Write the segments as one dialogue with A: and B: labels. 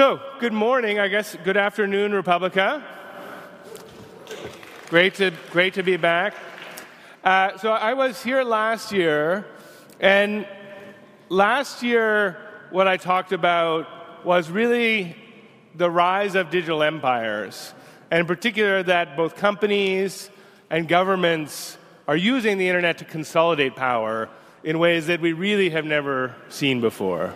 A: So, good morning, I guess. Good afternoon, re:publica. Great to, great to be back. Uh, so, I was here last year, and last year, what I talked about was really the rise of digital empires, and in particular, that both companies and governments are using the internet to consolidate power in ways that we really have never seen before.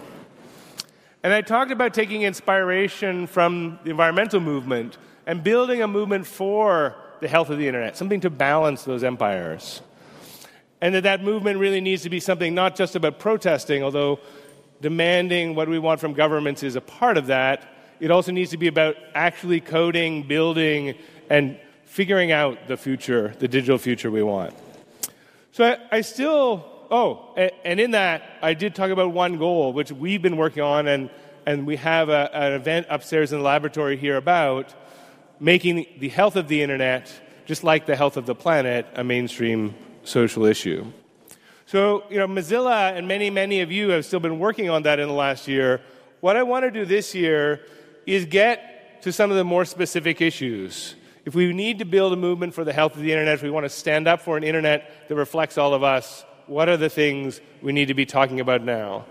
A: And I talked about taking inspiration from the environmental movement and building a movement for the health of the internet, something to balance those empires. And that that movement really needs to be something not just about protesting, although demanding what we want from governments is a part of that. It also needs to be about actually coding, building, and figuring out the future, the digital future we want. So I, I still oh, and, and, in that, I did talk about one goal, which we've been working on, and, and we have a, an event upstairs in the laboratory here about making the health of the internet, just like the health of the planet, a mainstream social issue. So, you know, Mozilla and many, many of you have still been working on that in the last year. What I want to do this year is get to some of the more specific issues. If we need to build a movement for the health of the internet, if we want to stand up for an internet that reflects all of us, what are the things we need to be talking about now?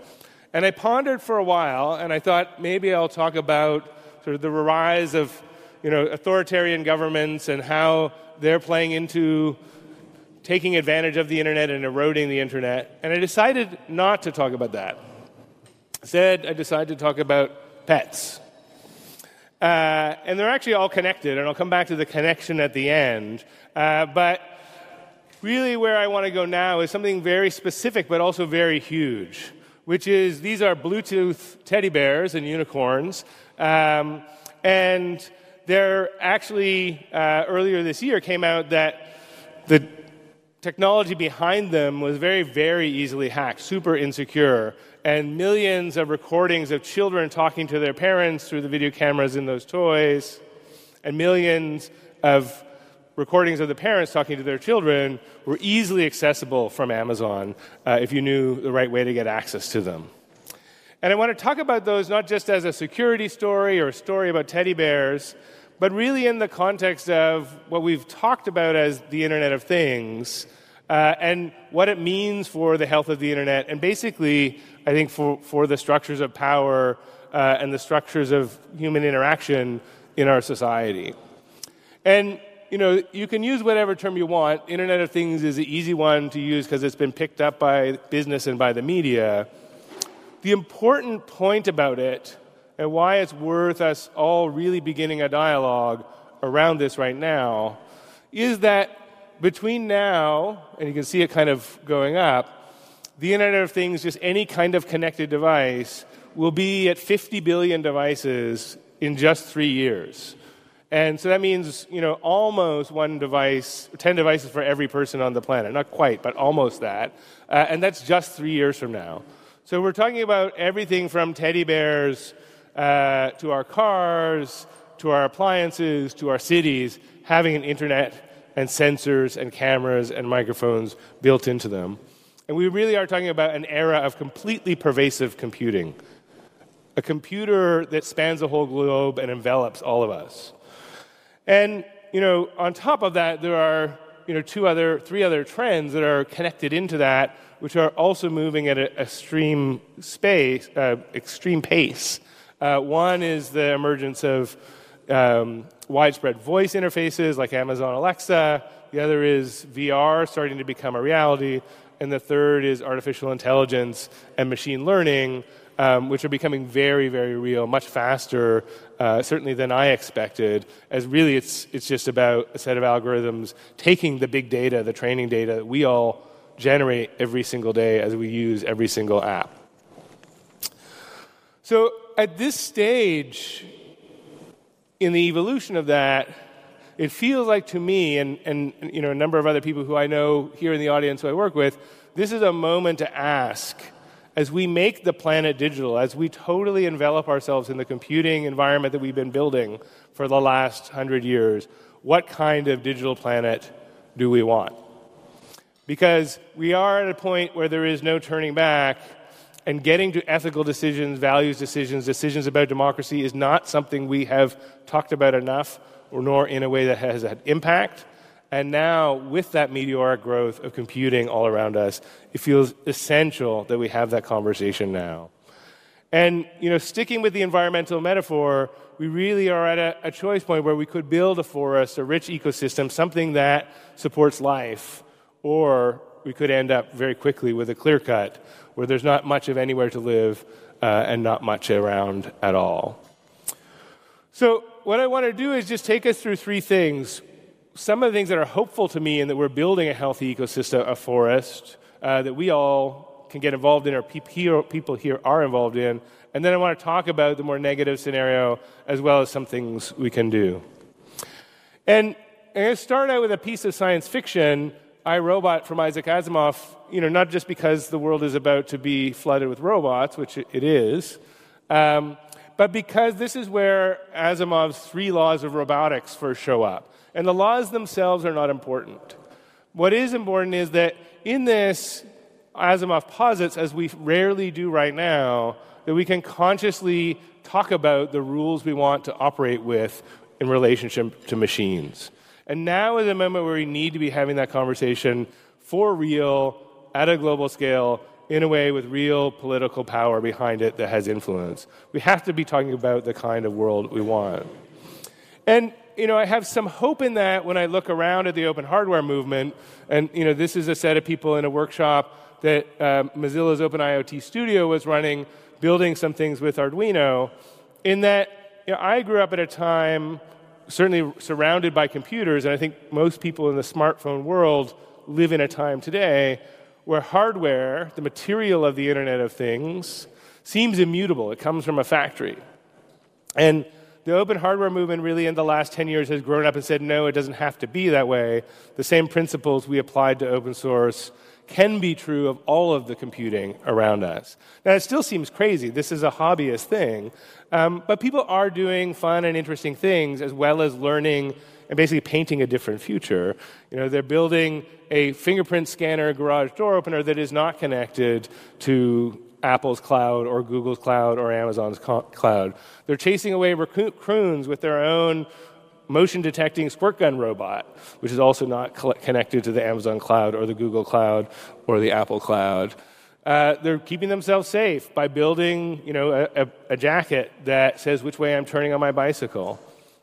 A: And I pondered for a while, and I thought maybe I'll talk about sort of the rise of you know, authoritarian governments and how they're playing into taking advantage of the internet and eroding the internet. And I decided not to talk about that. Instead, I decided to talk about pets. Uh, and they're actually all connected, and I'll come back to the connection at the end. Uh, but really where I want to go now is something very specific but also very huge, which is these are Bluetooth teddy bears and unicorns. Um, and they're actually, uh, earlier this year, came out that the technology behind them was very, very easily hacked, super insecure. And millions of recordings of children talking to their parents through the video cameras in those toys, and millions of recordings of the parents talking to their children were easily accessible from Amazon uh, if you knew the right way to get access to them. And I want to talk about those not just as a security story or a story about teddy bears, but really in the context of what we've talked about as the Internet of Things uh, and what it means for the health of the Internet, and basically, I think, for, for the structures of power uh, and the structures of human interaction in our society. And you know, you can use whatever term you want. Internet of Things is an easy one to use because it's been picked up by business and by the media. The important point about it and why it's worth us all really beginning a dialogue around this right now is that between now, and you can see it kind of going up, the Internet of Things, just any kind of connected device, will be at 50 billion devices in just three years. And so that means, you know, almost one device, 10 devices for every person on the planet. Not quite, but almost that. Uh, and that's just three years from now. So we're talking about everything from teddy bears uh, to our cars, to our appliances, to our cities, having an internet and sensors and cameras and microphones built into them. And we really are talking about an era of completely pervasive computing. A computer that spans the whole globe and envelops all of us. And, you know, on top of that, there are, you know, two other, three other trends that are connected into that, which are also moving at an extreme space, uh, extreme pace. Uh, one is the emergence of um, widespread voice interfaces like Amazon Alexa. The other is VR starting to become a reality. And the third is artificial intelligence and machine learning, um, which are becoming very, very real, much faster, uh, certainly than I expected. As really, it's it's just about a set of algorithms taking the big data, the training data that we all generate every single day as we use every single app. So at this stage in the evolution of that, it feels like to me, and, and you know, a number of other people who I know here in the audience who I work with, this is a moment to ask as we make the planet digital, as we totally envelop ourselves in the computing environment that we've been building for the last hundred years, what kind of digital planet do we want? Because we are at a point where there is no turning back, and getting to ethical decisions, values decisions, decisions about democracy is not something we have talked about enough, or nor in a way that has had impact. And now, with that meteoric growth of computing all around us, it feels essential that we have that conversation now. And, you know, sticking with the environmental metaphor, we really are at a, a choice point where we could build a forest, a rich ecosystem, something that supports life, or we could end up very quickly with a clear cut where there's not much of anywhere to live uh, and not much around at all. So, what I want to do is just take us through three things. Some of the things that are hopeful to me and that we're building a healthy ecosystem, a forest uh, that we all can get involved in, or people here are involved in. And then I want to talk about the more negative scenario as well as some things we can do. And I'm going to start out with a piece of science fiction I, Robot from Isaac Asimov, you know, not just because the world is about to be flooded with robots, which it is, um, but because this is where Asimov's three laws of robotics first show up. And the laws themselves are not important. What is important is that in this, Asimov posits, as we rarely do right now, that we can consciously talk about the rules we want to operate with in relationship to machines. And now is a moment where we need to be having that conversation for real, at a global scale, in a way with real political power behind it that has influence. We have to be talking about the kind of world we want. And you know, I have some hope in that when I look around at the open hardware movement. And you know, this is a set of people in a workshop that uh, Mozilla's Open IoT Studio was running, building some things with Arduino. In that, you know, I grew up at a time certainly surrounded by computers, and I think most people in the smartphone world live in a time today where hardware, the material of the Internet of Things, seems immutable. It comes from a factory. And the open hardware movement really in the last 10 years has grown up and said, no, it doesn't have to be that way. The same principles we applied to open source can be true of all of the computing around us. Now, it still seems crazy. This is a hobbyist thing. Um, but people are doing fun and interesting things as well as learning and basically painting a different future. You know, they're building a fingerprint scanner garage door opener that is not connected to Apple's cloud or Google's cloud or Amazon's cloud. They're chasing away raccoons with their own motion detecting squirt gun robot, which is also not connected to the Amazon cloud or the Google cloud or the Apple cloud. Uh, they're keeping themselves safe by building, you know, a, a, a, jacket that says which way I'm turning on my bicycle.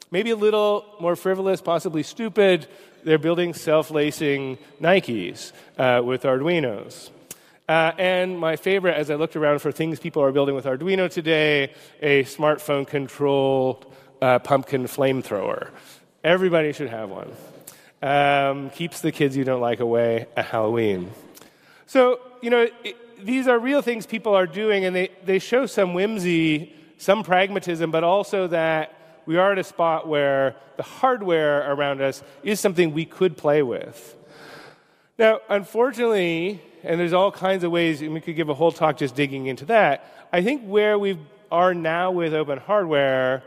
A: Maybe a little more frivolous, possibly stupid. They're building self-lacing Nikes uh, with Arduinos. Uh, and my favorite, as I looked around for things people are building with Arduino today, a smartphone-controlled uh, pumpkin flamethrower. Everybody should have one. Um, keeps the kids you don't like away at Halloween. So, you know, it, these are real things people are doing, and they, they show some whimsy, some pragmatism, but also that we are at a spot where the hardware around us is something we could play with. Now, unfortunately, and there's all kinds of ways, and we could give a whole talk just digging into that, I think where we are now with open hardware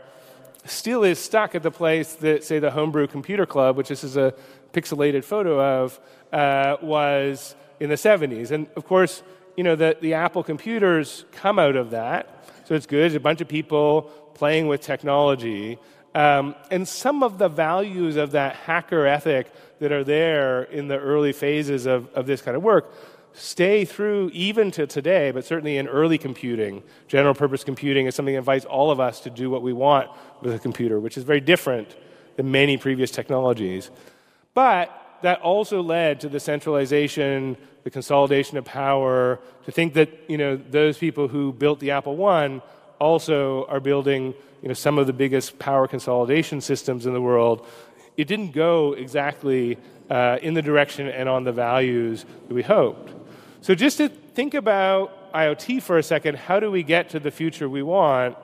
A: still is stuck at the place that, say, the Homebrew Computer Club, which this is a pixelated photo of, uh, was in the 70s. And of course, you know, the, the Apple computers come out of that. So it's good. There's a bunch of people playing with technology. Um, and some of the values of that hacker ethic that are there in the early phases of, of this kind of work stay through even to today, but certainly in early computing. General purpose computing is something that invites all of us to do what we want with a computer, which is very different than many previous technologies. But that also led to the centralization, the consolidation of power, to think that you know, those people who built the Apple One also are building you know, some of the biggest power consolidation systems in the world. It didn't go exactly uh, in the direction and on the values that we hoped. So, just to think about IoT for a second, how do we get to the future we want?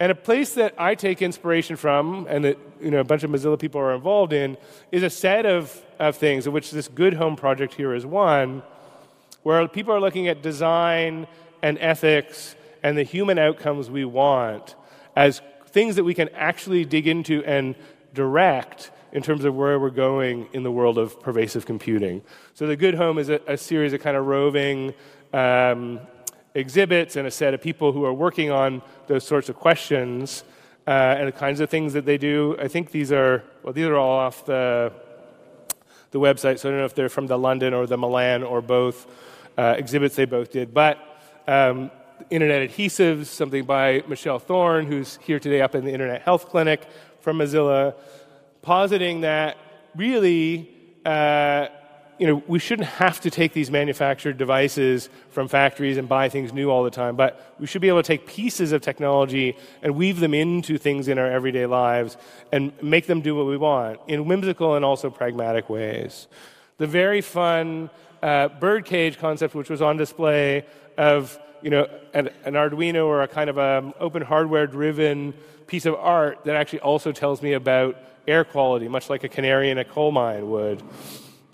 A: And a place that I take inspiration from, and that you know, a bunch of Mozilla people are involved in, is a set of, of things, of which this Good Home project here is one, where people are looking at design and ethics and the human outcomes we want as things that we can actually dig into and direct in terms of where we're going in the world of pervasive computing. So, the Good Home is a, a series of kind of roving um, exhibits and a set of people who are working on those sorts of questions uh, and the kinds of things that they do. I think these are, well, these are all off the, the website, so I don't know if they're from the London or the Milan or both uh, exhibits they both did. But um, Internet Adhesives, something by Michelle Thorne, who's here today up in the Internet Health Clinic from Mozilla, positing that really, uh, you know, we shouldn't have to take these manufactured devices from factories and buy things new all the time, but we should be able to take pieces of technology and weave them into things in our everyday lives and make them do what we want in whimsical and also pragmatic ways. The very fun uh, birdcage concept, which was on display, of you know, an, an Arduino or a kind of a open hardware driven piece of art that actually also tells me about air quality, much like a canary in a coal mine would.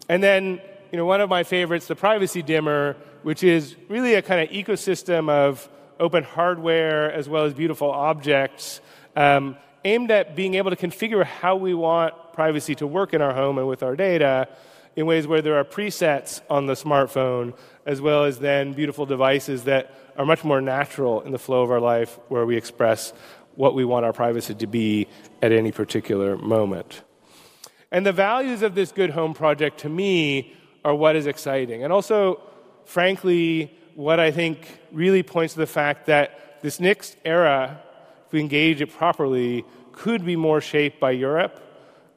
A: And then, you know, one of my favorites, the privacy dimmer, which is really a kind of ecosystem of open hardware as well as beautiful objects, um, aimed at being able to configure how we want privacy to work in our home and with our data in ways where there are presets on the smartphone, as well as then beautiful devices that are much more natural in the flow of our life, where we express what we want our privacy to be at any particular moment. And the values of this Good Home project to me are what is exciting. And also, frankly, what I think really points to the fact that this next era, if we engage it properly, could be more shaped by Europe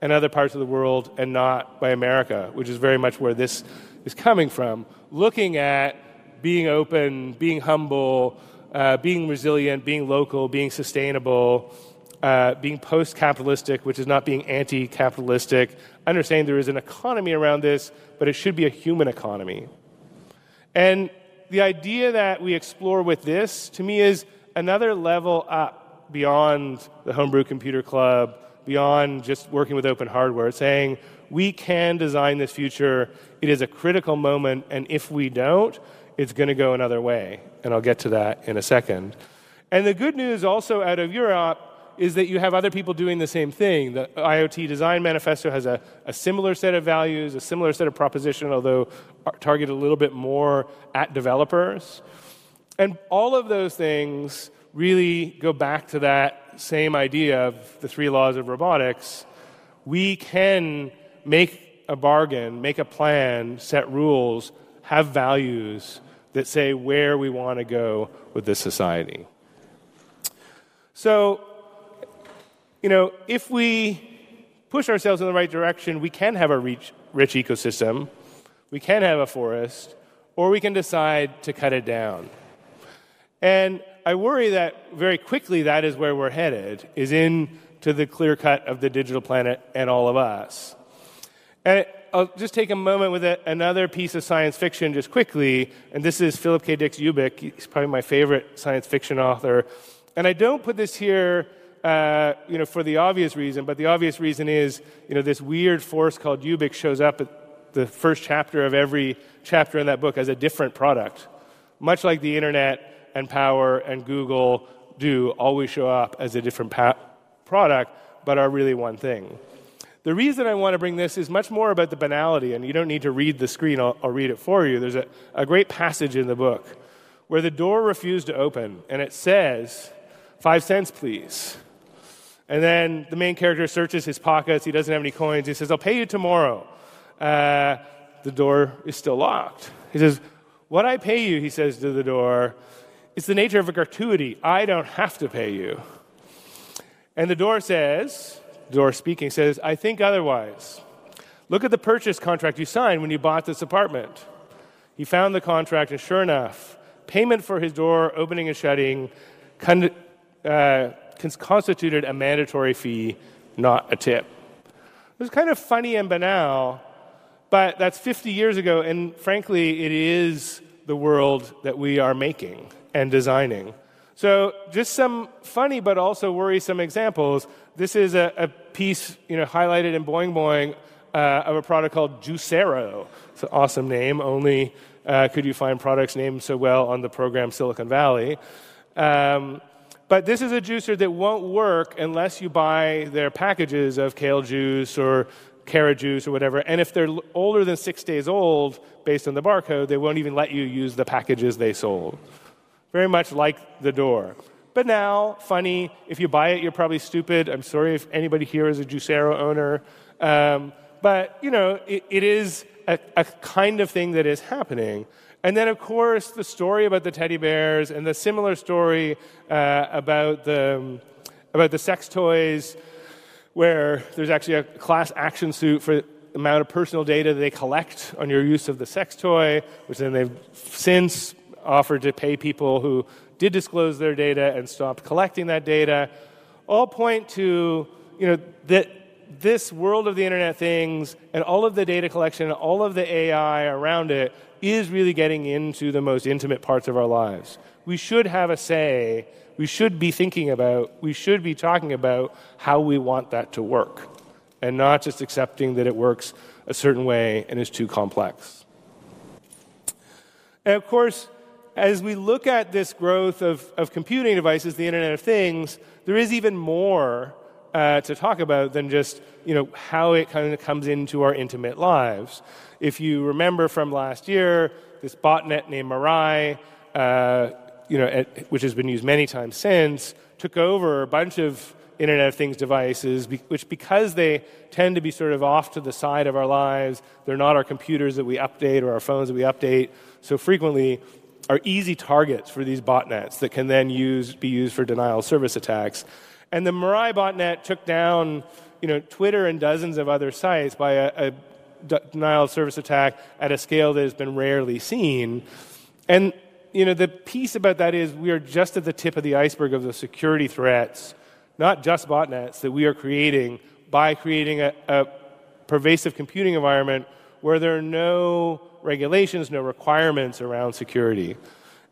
A: and other parts of the world and not by America, which is very much where this is coming from. Looking at being open, being humble, uh, being resilient, being local, being sustainable, uh, being post capitalistic, which is not being anti capitalistic, understanding there is an economy around this, but it should be a human economy. And the idea that we explore with this, to me, is another level up beyond the Homebrew Computer Club beyond just working with open hardware, saying we can design this future. It is a critical moment, and if we don't, it's going to go another way. And I'll get to that in a second. And the good news also out of Europe is that you have other people doing the same thing. The IoT Design Manifesto has a, a similar set of values, a similar set of proposition, although targeted a little bit more at developers. And all of those things really go back to that same idea of the three laws of robotics, we can make a bargain, make a plan, set rules, have values that say where we want to go with this society. So, you know, if we push ourselves in the right direction, we can have a rich, rich ecosystem, we can have a forest, or we can decide to cut it down. And I worry that very quickly that is where we're headed, is into the clear cut of the digital planet and all of us. And I'll just take a moment with another piece of science fiction just quickly, and this is Philip K. Dick Ubik. He's probably my favorite science fiction author. And I don't put this here uh, you know, for the obvious reason, but the obvious reason is, you know, this weird force called Ubik shows up at the first chapter of every chapter in that book as a different product. Much like the internet, and Power and Google do always show up as a different pa- product, but are really one thing. The reason I want to bring this is much more about the banality, and you don't need to read the screen, I'll, I'll read it for you. There's a, a great passage in the book where the door refused to open, and it says, Five cents, please. And then the main character searches his pockets. He doesn't have any coins. He says, I'll pay you tomorrow. Uh, the door is still locked. He says, What I pay you, he says to the door, it's the nature of a gratuity. I don't have to pay you. And the door says, the door speaking says, I think otherwise. Look at the purchase contract you signed when you bought this apartment. He found the contract, and sure enough, payment for his door opening and shutting con- uh, constituted a mandatory fee, not a tip. It was kind of funny and banal, but that's 50 years ago, and frankly, it is the world that we are making and designing. So, just some funny but also worrisome examples. This is a, a piece you know, highlighted in Boing Boing uh, of a product called Juicero. It's an awesome name. Only uh, could you find products named so well on the program Silicon Valley. Um, but this is a juicer that won't work unless you buy their packages of kale juice or carrot juice or whatever. And if they're older than six days old, based on the barcode, they won't even let you use the packages they sold. Very much like the door. But now, funny, if you buy it, you're probably stupid. I'm sorry if anybody here is a Juicero owner. Um, but, you know, it, it is a, a kind of thing that is happening. And then, of course, the story about the teddy bears and the similar story uh, about, the, about the sex toys, where there's actually a class action suit for the amount of personal data they collect on your use of the sex toy, which then they've since offered to pay people who did disclose their data and stopped collecting that data, all point to you know, that this world of the Internet Things and all of the data collection, all of the AI around it is really getting into the most intimate parts of our lives. We should have a say, we should be thinking about, we should be talking about how we want that to work, and not just accepting that it works a certain way and is too complex. And of course, as we look at this growth of, of computing devices, the Internet of Things, there is even more uh, to talk about than just you know how it kind of comes into our intimate lives. If you remember from last year, this botnet named Mirai, uh, you know, at, which has been used many times since, took over a bunch of Internet of Things devices, which because they tend to be sort of off to the side of our lives, they're not our computers that we update or our phones that we update so frequently, are easy targets for these botnets that can then use, be used for denial of service attacks. And the Mirai botnet took down you know, Twitter and dozens of other sites by a, a denial of service attack at a scale that has been rarely seen. And you know, the piece about that is we are just at the tip of the iceberg of the security threats, not just botnets, that we are creating by creating a, a pervasive computing environment where there are no regulations, no requirements around security.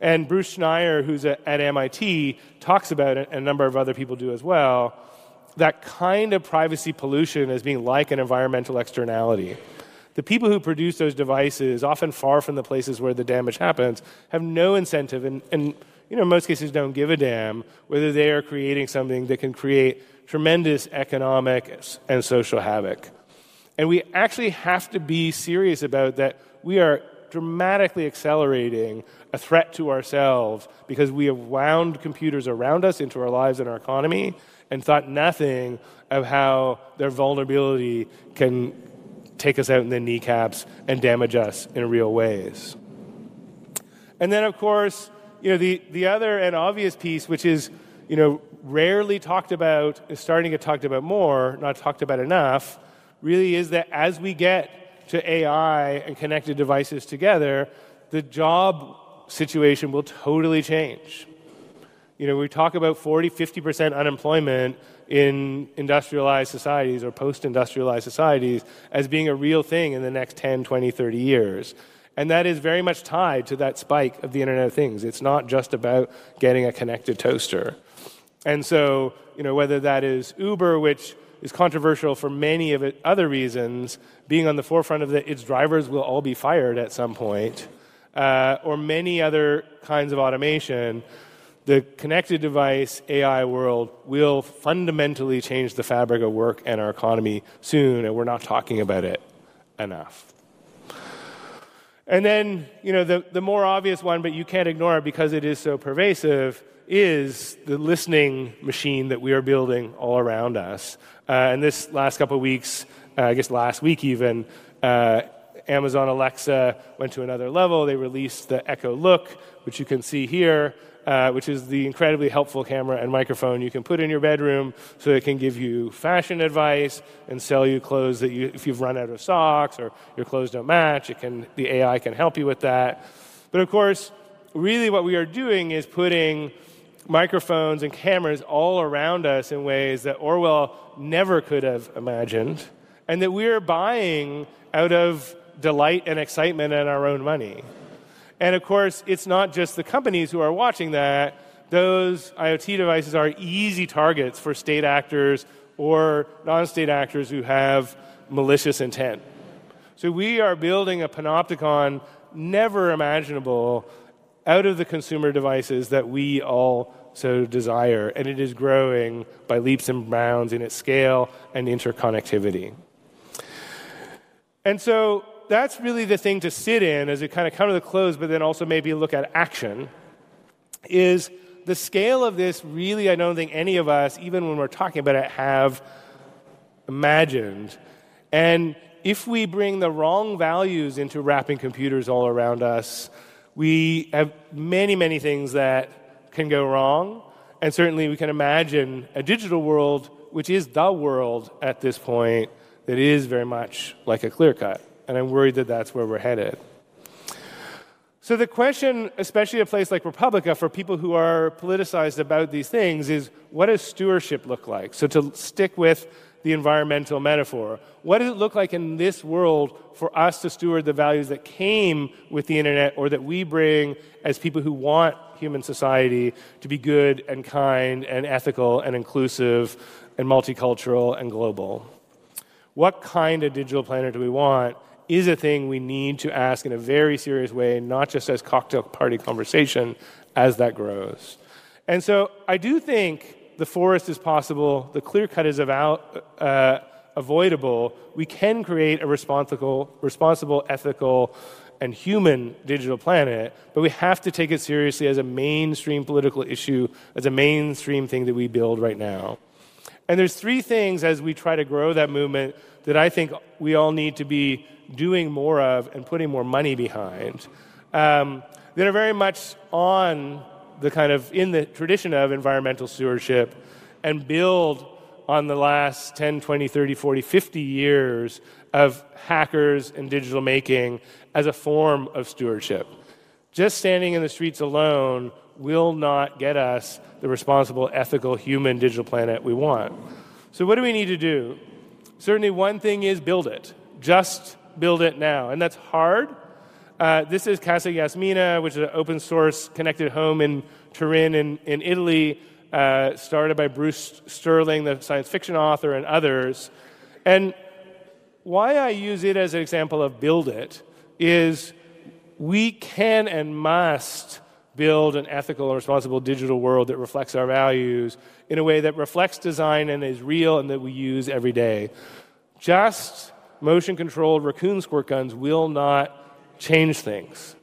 A: And Bruce Schneier, who's at MIT, talks about it, and a number of other people do as well, that kind of privacy pollution as being like an environmental externality. The people who produce those devices, often far from the places where the damage happens, have no incentive and, and you know, in most cases don't give a damn whether they are creating something that can create tremendous economic and social havoc. And we actually have to be serious about that. We are dramatically accelerating a threat to ourselves because we have wound computers around us into our lives and our economy and thought nothing of how their vulnerability can take us out in the kneecaps and damage us in real ways. And then, of course, you know, the, the other and obvious piece, which is, you know, rarely talked about, is starting to get talked about more, not talked about enough, really is that as we get to AI and connected devices together, the job situation will totally change. You know, we talk about 40, 50% unemployment in industrialized societies or post industrialized societies as being a real thing in the next 10, 20, 30 years. And that is very much tied to that spike of the Internet of Things. It's not just about getting a connected toaster. And so, you know, whether that is Uber, which is controversial for many of it other reasons, being on the forefront of that its drivers will all be fired at some point, uh, or many other kinds of automation, the connected device AI world will fundamentally change the fabric of work and our economy soon, and we're not talking about it enough. And then, you know, the, the more obvious one, but you can't ignore it because it is so pervasive, is the listening machine that we are building all around us. Uh, and this last couple of weeks, uh, I guess last week even, uh, Amazon Alexa went to another level. They released the Echo Look, which you can see here, uh, which is the incredibly helpful camera and microphone you can put in your bedroom so it can give you fashion advice and sell you clothes that you, if you've run out of socks or your clothes don't match, it can, the AI can help you with that. But of course, really what we are doing is putting microphones and cameras all around us in ways that Orwell never could have imagined, and that we're buying out of delight and excitement and our own money. And of course, it's not just the companies who are watching that. Those IoT devices are easy targets for state actors or non state actors who have malicious intent. So we are building a panopticon never imaginable out of the consumer devices that we all so desire, and it is growing by leaps and bounds in its scale and interconnectivity. And so that's really the thing to sit in as we kind of come to the close, but then also maybe look at action. is the scale of this really, I don't think any of us, even when we're talking about it, have imagined. And if we bring the wrong values into wrapping computers all around us, we have many, many things that can go wrong. And certainly we can imagine a digital world, which is the world at this point, that is very much like a clear cut. And I'm worried that that's where we're headed. So, the question, especially a place like re:publica, for people who are politicized about these things, is what does stewardship look like? So, to stick with the environmental metaphor, what does it look like in this world for us to steward the values that came with the internet or that we bring as people who want human society to be good and kind and ethical and inclusive and multicultural and global? What kind of digital planet do we want? is a thing we need to ask in a very serious way, not just as cocktail party conversation, as that grows. And so I do think the forest is possible, the clear cut is about, uh, avoidable. We can create a responsible, responsible, ethical, and human digital planet, but we have to take it seriously as a mainstream political issue, as a mainstream thing that we build right now. And there's three things as we try to grow that movement that I think we all need to be doing more of and putting more money behind um, that are very much on the kind of in the tradition of environmental stewardship and build on the last 10, 20, 30, 40, 50 years of hackers and digital making as a form of stewardship. Just standing in the streets alone will not get us the responsible, ethical, human digital planet we want. So, what do we need to do? Certainly, one thing is build it. Just build it now. And that's hard. Uh, this is Casa Jasmina, which is an open source connected home in Turin in, in Italy, uh, started by Bruce Sterling, the science fiction author, and others. And why I use it as an example of build it is we can and must build an ethical and responsible digital world that reflects our values in a way that reflects design and is real and that we use every day. Just motion controlled raccoon squirt guns will not change things.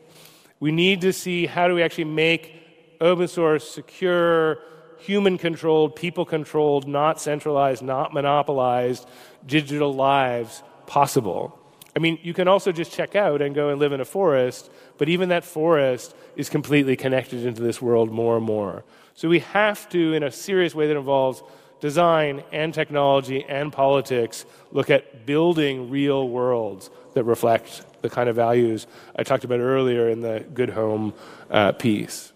A: We need to see how do we actually make open source, secure, human controlled, people controlled, not centralized, not monopolized digital lives possible. I mean, you can also just check out and go and live in a forest, but even that forest is completely connected into this world more and more. So we have to, in a serious way that involves design and technology and politics look at building real worlds that reflect the kind of values I talked about earlier in the Good Home uh, piece.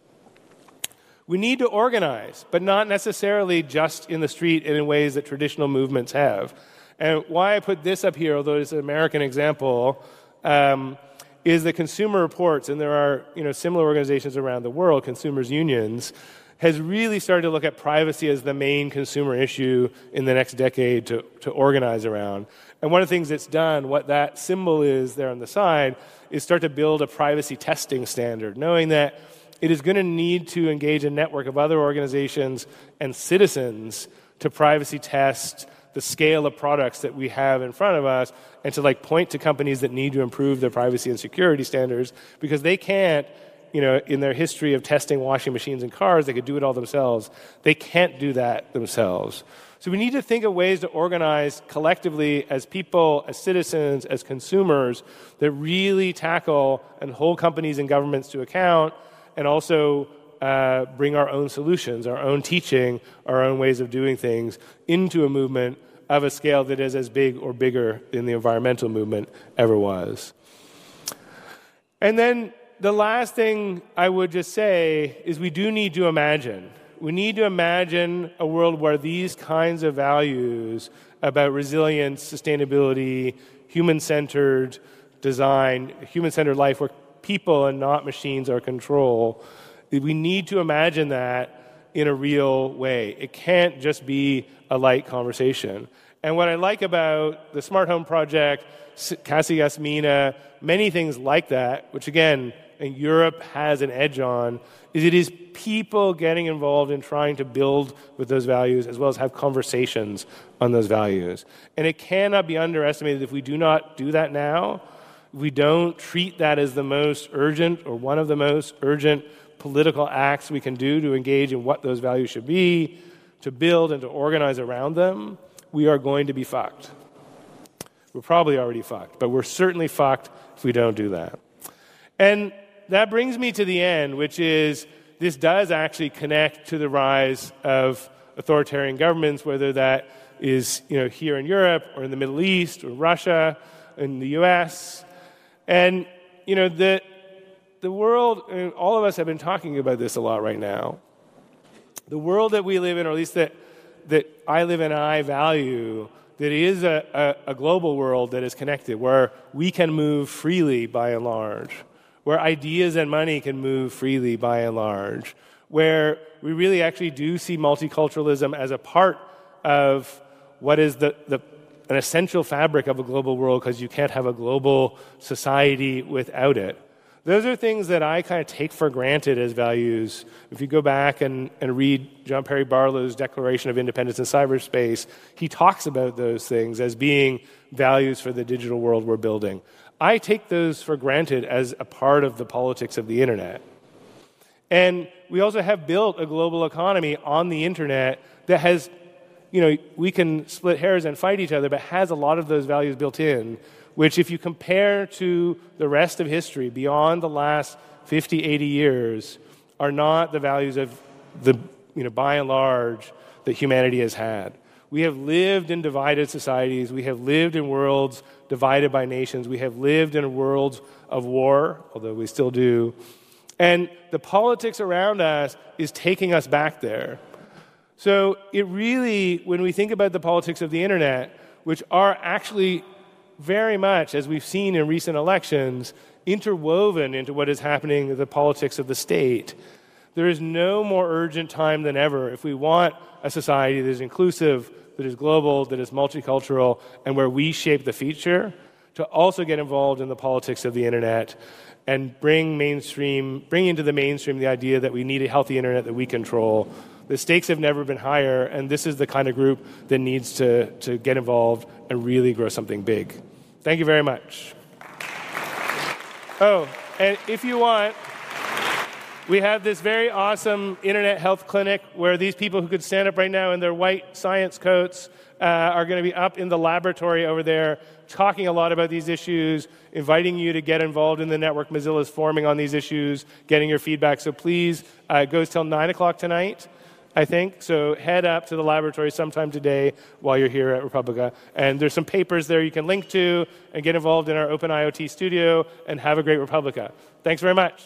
A: We need to organize, but not necessarily just in the street and in ways that traditional movements have. And why I put this up here, although it's an American example, um, is the Consumer Reports, and there are you know, similar organizations around the world, consumers' unions, has really started to look at privacy as the main consumer issue in the next decade to, to organize around. And one of the things it's done, what that symbol is there on the side, is start to build a privacy testing standard, knowing that it is going to need to engage a network of other organizations and citizens to privacy test the scale of products that we have in front of us and to like point to companies that need to improve their privacy and security standards because they can't you know, in their history of testing washing machines and cars, they could do it all themselves. They can't do that themselves. So we need to think of ways to organize collectively as people, as citizens, as consumers that really tackle and hold companies and governments to account and also uh, bring our own solutions, our own teaching, our own ways of doing things into a movement of a scale that is as big or bigger than the environmental movement ever was. And then the last thing I would just say is we do need to imagine. We need to imagine a world where these kinds of values about resilience, sustainability, human centered design, human centered life, where people and not machines are control, we need to imagine that in a real way. It can't just be a light conversation. And what I like about the Smart Home Project, Casa Jasmina, many things like that, which again, and Europe has an edge on is it is people getting involved in trying to build with those values as well as have conversations on those values. And it cannot be underestimated if we do not do that now, we don't treat that as the most urgent or one of the most urgent political acts we can do to engage in what those values should be, to build and to organize around them, we are going to be fucked. We're probably already fucked, but we're certainly fucked if we don't do that. And that brings me to the end, which is this does actually connect to the rise of authoritarian governments, whether that is you know, here in Europe or in the Middle East or Russia, in the US. And you know, the, the world, all of us have been talking about this a lot right now. The world that we live in, or at least that, that I live in and I value, that is a, a, a global world that is connected, where we can move freely by and large, where ideas and money can move freely by and large, where we really actually do see multiculturalism as a part of what is the, the an essential fabric of a global world because you can't have a global society without it. Those are things that I kind of take for granted as values. If you go back and, and read John Perry Barlow's Declaration of Independence in Cyberspace, he talks about those things as being values for the digital world we're building. I take those for granted as a part of the politics of the internet. And we also have built a global economy on the internet that has you know, we can split hairs and fight each other, but has a lot of those values built in, which, if you compare to the rest of history beyond the last 50, 80 years, are not the values of the, you know, by and large, that humanity has had. We have lived in divided societies. We have lived in worlds divided by nations. We have lived in worlds of war, although we still do. And the politics around us is taking us back there. So it really, when we think about the politics of the internet, which are actually very much, as we've seen in recent elections, interwoven into what is happening in the politics of the state, there is no more urgent time than ever if we want a society that is inclusive, that is global, that is multicultural, and where we shape the future, to also get involved in the politics of the internet and bring mainstream, bring into the mainstream the idea that we need a healthy internet that we control the stakes have never been higher, and this is the kind of group that needs to, to get involved and really grow something big. Thank you very much. Oh, and if you want, we have this very awesome internet health clinic where these people who could stand up right now in their white science coats uh, are going to be up in the laboratory over there talking a lot about these issues, inviting you to get involved in the network Mozilla is forming on these issues, getting your feedback. So please, uh, it goes till 9 o'clock tonight. I think. So head up to the laboratory sometime today while you're here at re:publica. And there's some papers there you can link to and get involved in our Open IoT studio and have a great re:publica. Thanks very much.